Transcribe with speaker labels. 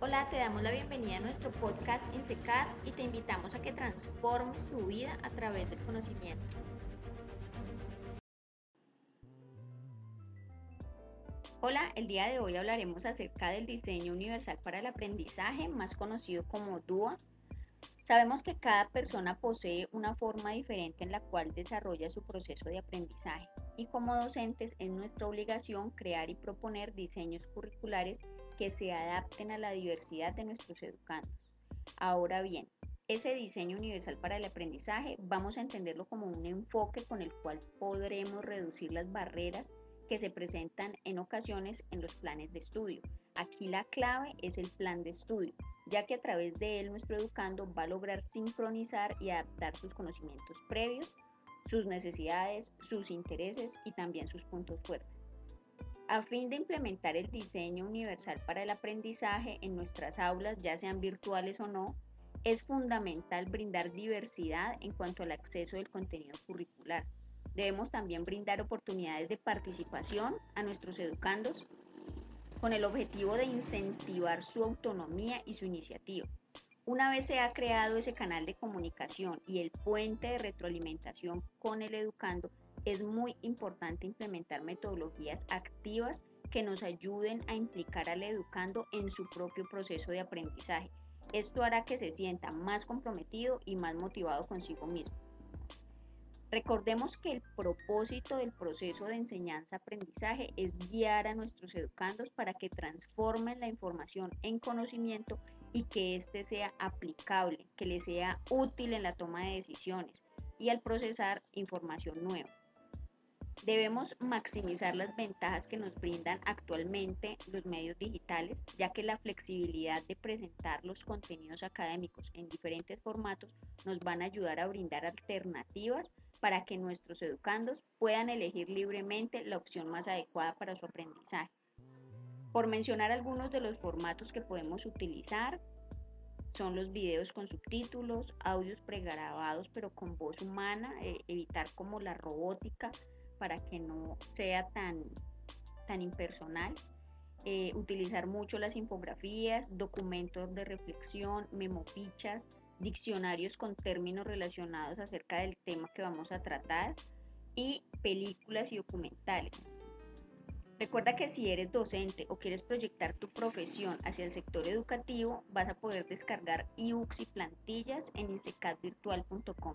Speaker 1: Hola, te damos la bienvenida a nuestro podcast INSECAD y te invitamos a que transformes tu vida a través del conocimiento. Hola, el día de hoy hablaremos acerca del diseño universal para el aprendizaje, más conocido como DUA. Sabemos que cada persona posee una forma diferente en la cual desarrolla su proceso de aprendizaje y como docentes es nuestra obligación crear y proponer diseños curriculares que se adapten a la diversidad de nuestros educandos. Ahora bien, ese diseño universal para el aprendizaje vamos a entenderlo como un enfoque con el cual podremos reducir las barreras que se presentan en ocasiones en los planes de estudio. Aquí la clave es el plan de estudio, ya que a través de él nuestro educando va a lograr sincronizar y adaptar sus conocimientos previos, sus necesidades, sus intereses y también sus puntos fuertes. A fin de implementar el diseño universal para el aprendizaje en nuestras aulas, ya sean virtuales o no, es fundamental brindar diversidad en cuanto al acceso del contenido curricular Debemos también brindar oportunidades de participación a nuestros educandos con el objetivo de incentivar su autonomía y su iniciativa. Una vez se ha creado ese canal de comunicación y el puente de retroalimentación con el educando, es muy importante implementar metodologías activas que nos ayuden a implicar al educando en su propio proceso de aprendizaje. Esto hará que se sienta más comprometido y más motivado consigo mismo. Recordemos que el propósito del proceso de enseñanza-aprendizaje es guiar a nuestros educandos para que transformen la información en conocimiento y que éste sea aplicable, que les sea útil en la toma de decisiones y al procesar información nueva. Debemos maximizar las ventajas que nos brindan actualmente los medios digitales, ya que la flexibilidad de presentar los contenidos académicos en diferentes formatos nos van a ayudar a brindar alternativas para que nuestros educandos puedan elegir libremente la opción más adecuada para su aprendizaje. Por mencionar algunos de los formatos que podemos utilizar, son los videos con subtítulos, audios pregrabados pero con voz humana, eh, evitar como la robótica, para que no sea tan, tan impersonal. Eh, utilizar mucho las infografías, documentos de reflexión, memofichas, diccionarios con términos relacionados acerca del tema que vamos a tratar y películas y documentales. Recuerda que si eres docente o quieres proyectar tu profesión hacia el sector educativo, vas a poder descargar ebooks y plantillas en insecadvirtual.com.